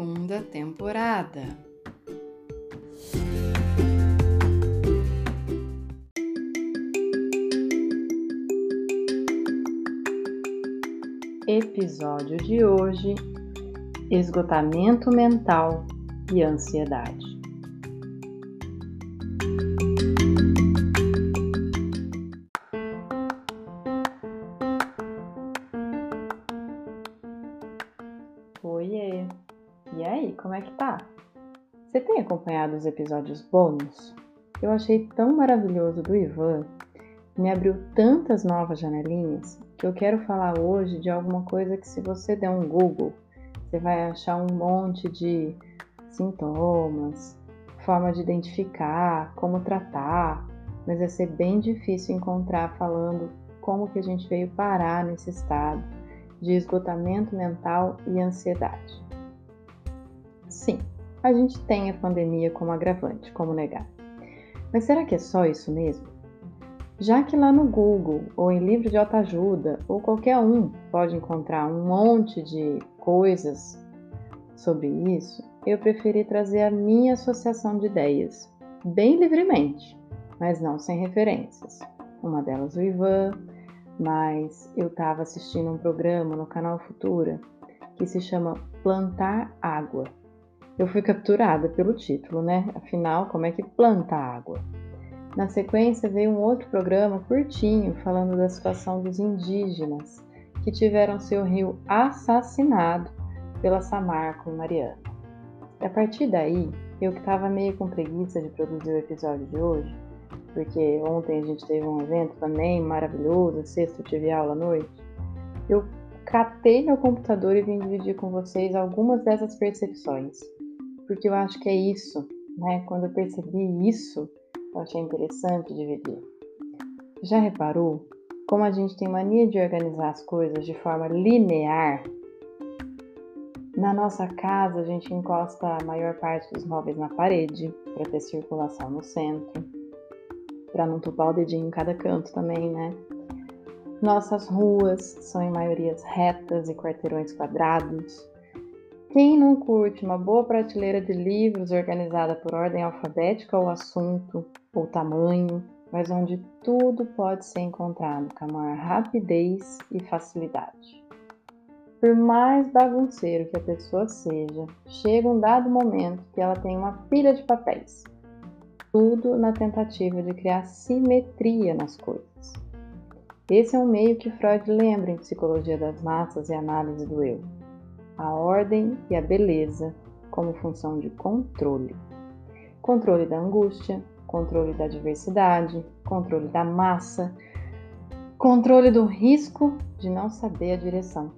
Segunda temporada. Episódio de hoje: esgotamento mental e ansiedade. Acompanhado os episódios bônus? Eu achei tão maravilhoso do Ivan, me abriu tantas novas janelinhas, que eu quero falar hoje de alguma coisa que se você der um Google, você vai achar um monte de sintomas, forma de identificar, como tratar, mas vai ser bem difícil encontrar falando como que a gente veio parar nesse estado de esgotamento mental e ansiedade. Sim, a gente tem a pandemia como agravante, como negar. Mas será que é só isso mesmo? Já que lá no Google, ou em livro de autoajuda, ou qualquer um pode encontrar um monte de coisas sobre isso, eu preferi trazer a minha associação de ideias, bem livremente, mas não sem referências. Uma delas o Ivan, mas eu estava assistindo um programa no canal Futura que se chama Plantar Água eu fui capturada pelo título, né? Afinal, como é que planta água? Na sequência veio um outro programa curtinho falando da situação dos indígenas que tiveram seu rio assassinado pela Samarco e Mariana. A partir daí, eu que estava meio com preguiça de produzir o episódio de hoje, porque ontem a gente teve um evento também maravilhoso, sexta eu tive aula à noite, eu catei meu computador e vim dividir com vocês algumas dessas percepções porque eu acho que é isso, né? Quando eu percebi isso, eu achei interessante dividir. Já reparou como a gente tem mania de organizar as coisas de forma linear? Na nossa casa, a gente encosta a maior parte dos móveis na parede para ter circulação no centro, para não tupar o dedinho em cada canto também, né? Nossas ruas são em maiorias retas e quarteirões quadrados. Quem não curte uma boa prateleira de livros organizada por ordem alfabética ou assunto ou tamanho, mas onde tudo pode ser encontrado com a maior rapidez e facilidade? Por mais bagunceiro que a pessoa seja, chega um dado momento que ela tem uma pilha de papéis. Tudo na tentativa de criar simetria nas coisas. Esse é um meio que Freud lembra em Psicologia das Massas e Análise do Eu a ordem e a beleza como função de controle. Controle da angústia, controle da diversidade, controle da massa, controle do risco de não saber a direção.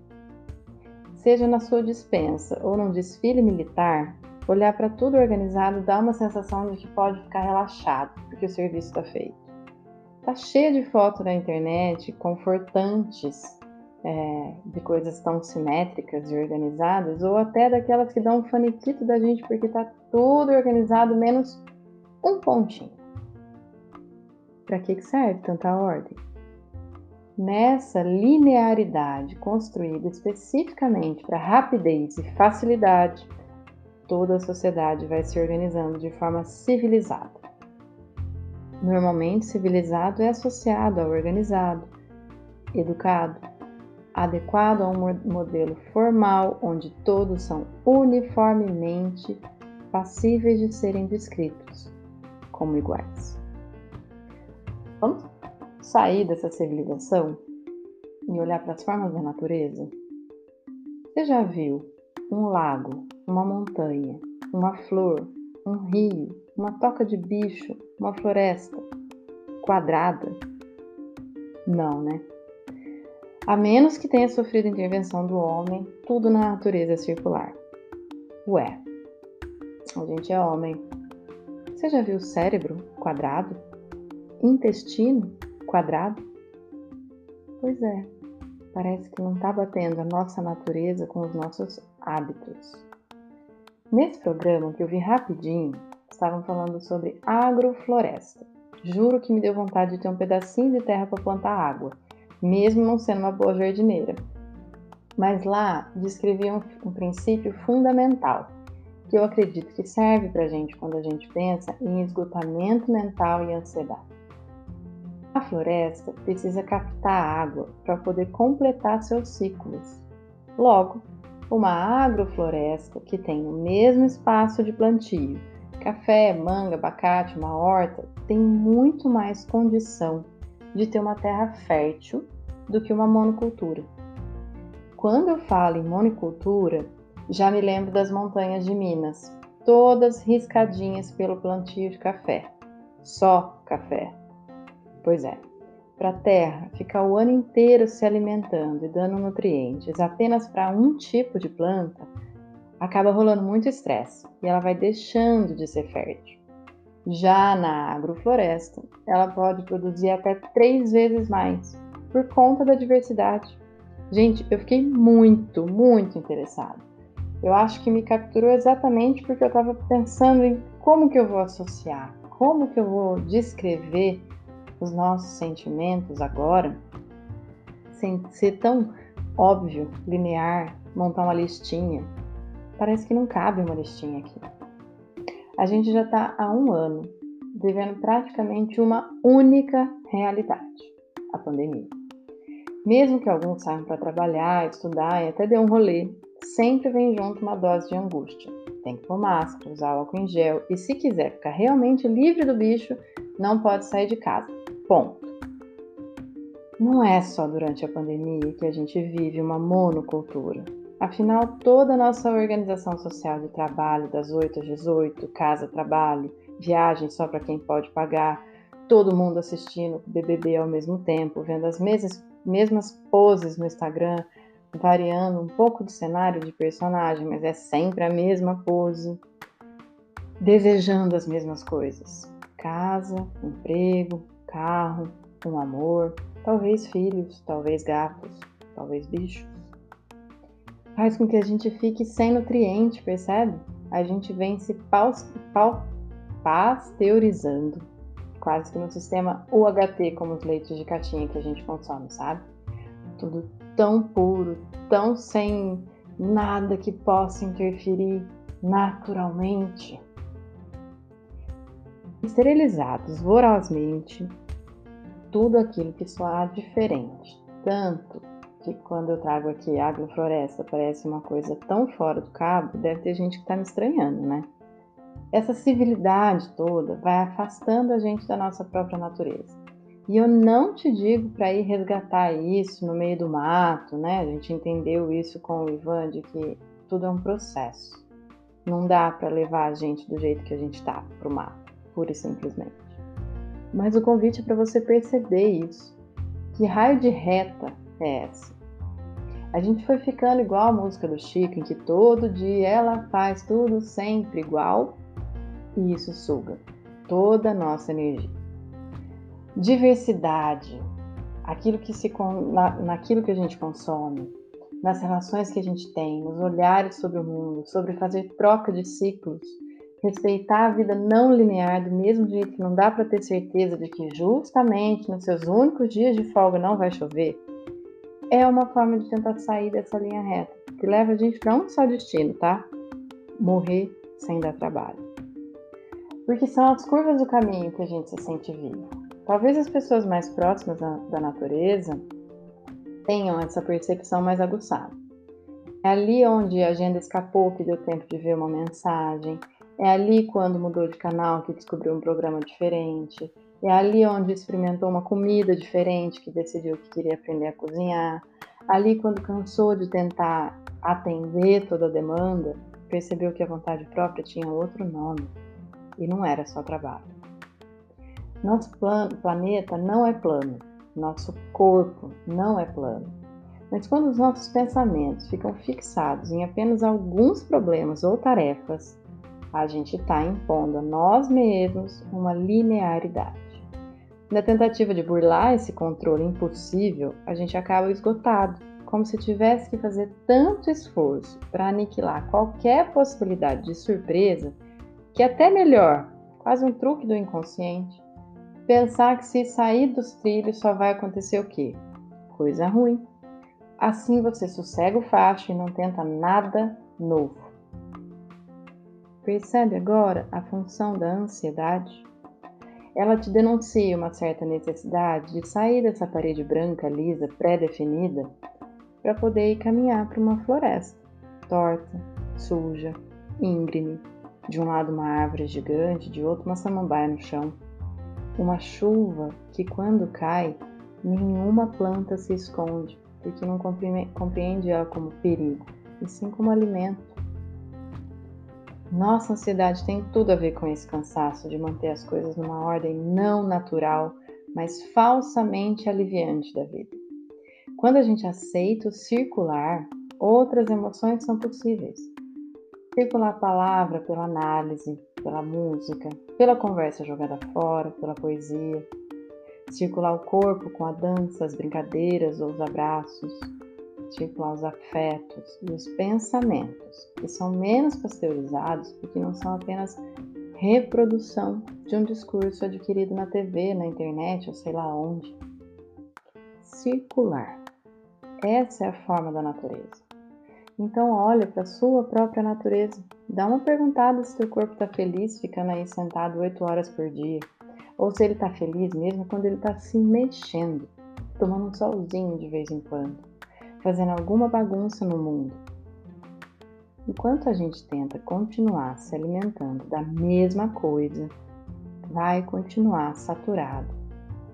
Seja na sua dispensa ou num desfile militar, olhar para tudo organizado dá uma sensação de que pode ficar relaxado, porque o serviço está feito. Tá cheia de fotos na internet confortantes é, de coisas tão simétricas e organizadas, ou até daquelas que dão um faniquito da gente porque está tudo organizado menos um pontinho. Para que serve tanta ordem? Nessa linearidade construída especificamente para rapidez e facilidade, toda a sociedade vai se organizando de forma civilizada. Normalmente, civilizado é associado ao organizado, educado, adequado a um modelo formal onde todos são uniformemente passíveis de serem descritos como iguais. Vamos sair dessa civilização e olhar para as formas da natureza? Você já viu um lago, uma montanha, uma flor, um rio, uma toca de bicho, uma floresta quadrada? Não, né? A menos que tenha sofrido intervenção do homem, tudo na natureza é circular. Ué, a gente é homem. Você já viu cérebro quadrado? Intestino quadrado? Pois é, parece que não está batendo a nossa natureza com os nossos hábitos. Nesse programa que eu vi rapidinho, estavam falando sobre agrofloresta. Juro que me deu vontade de ter um pedacinho de terra para plantar água, mesmo não sendo uma boa jardineira. Mas lá descreviam um, um princípio fundamental, que eu acredito que serve para a gente quando a gente pensa em esgotamento mental e ansiedade. A floresta precisa captar água para poder completar seus ciclos. Logo, uma agrofloresta que tem o mesmo espaço de plantio, café, manga, abacate, uma horta, tem muito mais condição de ter uma terra fértil do que uma monocultura. Quando eu falo em monocultura, já me lembro das montanhas de Minas, todas riscadinhas pelo plantio de café. Só café. Pois é, para a terra ficar o ano inteiro se alimentando e dando nutrientes apenas para um tipo de planta, acaba rolando muito estresse e ela vai deixando de ser fértil. Já na agrofloresta, ela pode produzir até três vezes mais, por conta da diversidade. Gente, eu fiquei muito, muito interessada. Eu acho que me capturou exatamente porque eu estava pensando em como que eu vou associar, como que eu vou descrever os nossos sentimentos agora, sem ser tão óbvio, linear, montar uma listinha. Parece que não cabe uma listinha aqui. A gente já está há um ano vivendo praticamente uma única realidade: a pandemia. Mesmo que alguns saiam para trabalhar, estudar e até dê um rolê, sempre vem junto uma dose de angústia. Tem que pôr máscara, usar álcool em gel e, se quiser ficar realmente livre do bicho, não pode sair de casa. Ponto. Não é só durante a pandemia que a gente vive uma monocultura. Afinal, toda a nossa organização social de trabalho, das 8 às 18, casa-trabalho, viagem só para quem pode pagar, todo mundo assistindo BBB ao mesmo tempo, vendo as mesmas, mesmas poses no Instagram, variando um pouco de cenário de personagem, mas é sempre a mesma pose, desejando as mesmas coisas: casa, emprego, carro, um amor, talvez filhos, talvez gatos, talvez bichos. Faz com que a gente fique sem nutriente, percebe? A gente vem se pasteurizando, quase que no sistema UHT, como os leites de caixinha que a gente consome, sabe? Tudo tão puro, tão sem nada que possa interferir naturalmente. Esterilizados vorozmente tudo aquilo que soar diferente. Tanto que quando eu trago aqui agrofloresta parece uma coisa tão fora do cabo, deve ter gente que está me estranhando, né? Essa civilidade toda vai afastando a gente da nossa própria natureza. E eu não te digo para ir resgatar isso no meio do mato, né? A gente entendeu isso com o Ivan de que tudo é um processo. Não dá para levar a gente do jeito que a gente está para o mato, pura e simplesmente. Mas o convite é para você perceber isso. Que raio de reta é essa? A gente foi ficando igual a música do Chico, em que todo dia ela faz tudo sempre igual, e isso suga toda a nossa energia. Diversidade, aquilo que se na, naquilo que a gente consome, nas relações que a gente tem, nos olhares sobre o mundo, sobre fazer troca de ciclos, respeitar a vida não linear do mesmo jeito que não dá para ter certeza de que justamente nos seus únicos dias de folga não vai chover, é uma forma de tentar sair dessa linha reta, que leva a gente para um só destino, tá? Morrer sem dar trabalho. Porque são as curvas do caminho que a gente se sente vivo. Talvez as pessoas mais próximas da natureza tenham essa percepção mais aguçada. É ali onde a agenda escapou que deu tempo de ver uma mensagem, é ali quando mudou de canal que descobriu um programa diferente. É ali onde experimentou uma comida diferente que decidiu que queria aprender a cozinhar. Ali quando cansou de tentar atender toda a demanda, percebeu que a vontade própria tinha outro nome e não era só trabalho. Nosso planeta não é plano, nosso corpo não é plano. Mas quando os nossos pensamentos ficam fixados em apenas alguns problemas ou tarefas, a gente está impondo a nós mesmos uma linearidade. Na tentativa de burlar esse controle impossível, a gente acaba esgotado, como se tivesse que fazer tanto esforço para aniquilar qualquer possibilidade de surpresa, que até melhor, quase um truque do inconsciente, pensar que se sair dos trilhos só vai acontecer o quê? Coisa ruim. Assim você sossega o facho e não tenta nada novo. Percebe agora a função da ansiedade? Ela te denuncia uma certa necessidade de sair dessa parede branca, lisa, pré-definida, para poder ir caminhar para uma floresta torta, suja, íngreme. De um lado uma árvore gigante, de outro uma samambaia no chão. Uma chuva que, quando cai, nenhuma planta se esconde, porque não compreende ela como perigo, e sim como alimento. Nossa ansiedade tem tudo a ver com esse cansaço de manter as coisas numa ordem não natural, mas falsamente aliviante da vida. Quando a gente aceita o circular, outras emoções são possíveis. Circular a palavra pela análise, pela música, pela conversa jogada fora, pela poesia, circular o corpo com a dança, as brincadeiras ou os abraços, circular os afetos e os pensamentos, que são menos pasteurizados porque não são apenas reprodução de um discurso adquirido na TV, na internet ou sei lá onde. Circular. Essa é a forma da natureza. Então olha para a sua própria natureza. Dá uma perguntada se teu corpo está feliz ficando aí sentado oito horas por dia ou se ele está feliz mesmo quando ele está se mexendo, tomando um solzinho de vez em quando, fazendo alguma bagunça no mundo. Enquanto a gente tenta continuar se alimentando da mesma coisa, vai continuar saturado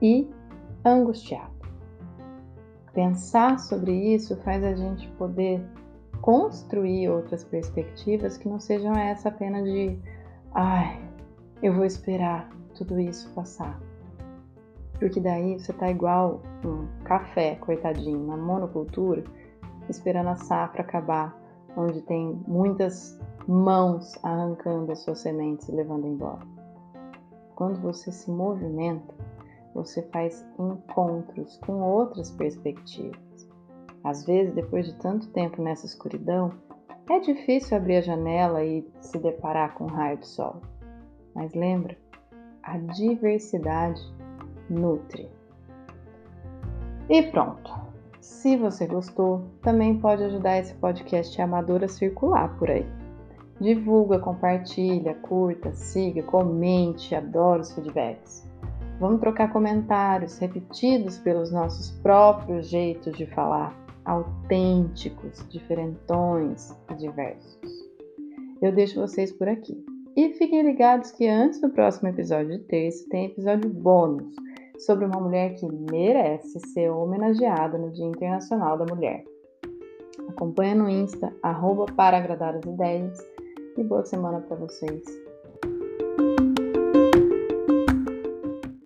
e angustiado. Pensar sobre isso faz a gente poder construir outras perspectivas que não sejam essa apenas de ai, eu vou esperar tudo isso passar. Porque daí você tá igual um café, coitadinho, na monocultura, esperando a safra acabar, onde tem muitas mãos arrancando as suas sementes e levando embora. Quando você se movimenta, você faz encontros com outras perspectivas. Às vezes, depois de tanto tempo nessa escuridão, é difícil abrir a janela e se deparar com um raio de sol. Mas lembra, a diversidade nutre. E pronto. Se você gostou, também pode ajudar esse podcast amador a circular por aí. Divulga, compartilha, curta, siga, comente, adoro os feedbacks. Vamos trocar comentários repetidos pelos nossos próprios jeitos de falar, autênticos, diferentões e diversos. Eu deixo vocês por aqui. E fiquem ligados que antes do próximo episódio de terça tem episódio bônus sobre uma mulher que merece ser homenageada no Dia Internacional da Mulher. Acompanha no Insta, arroba para agradar as ideias e boa semana para vocês.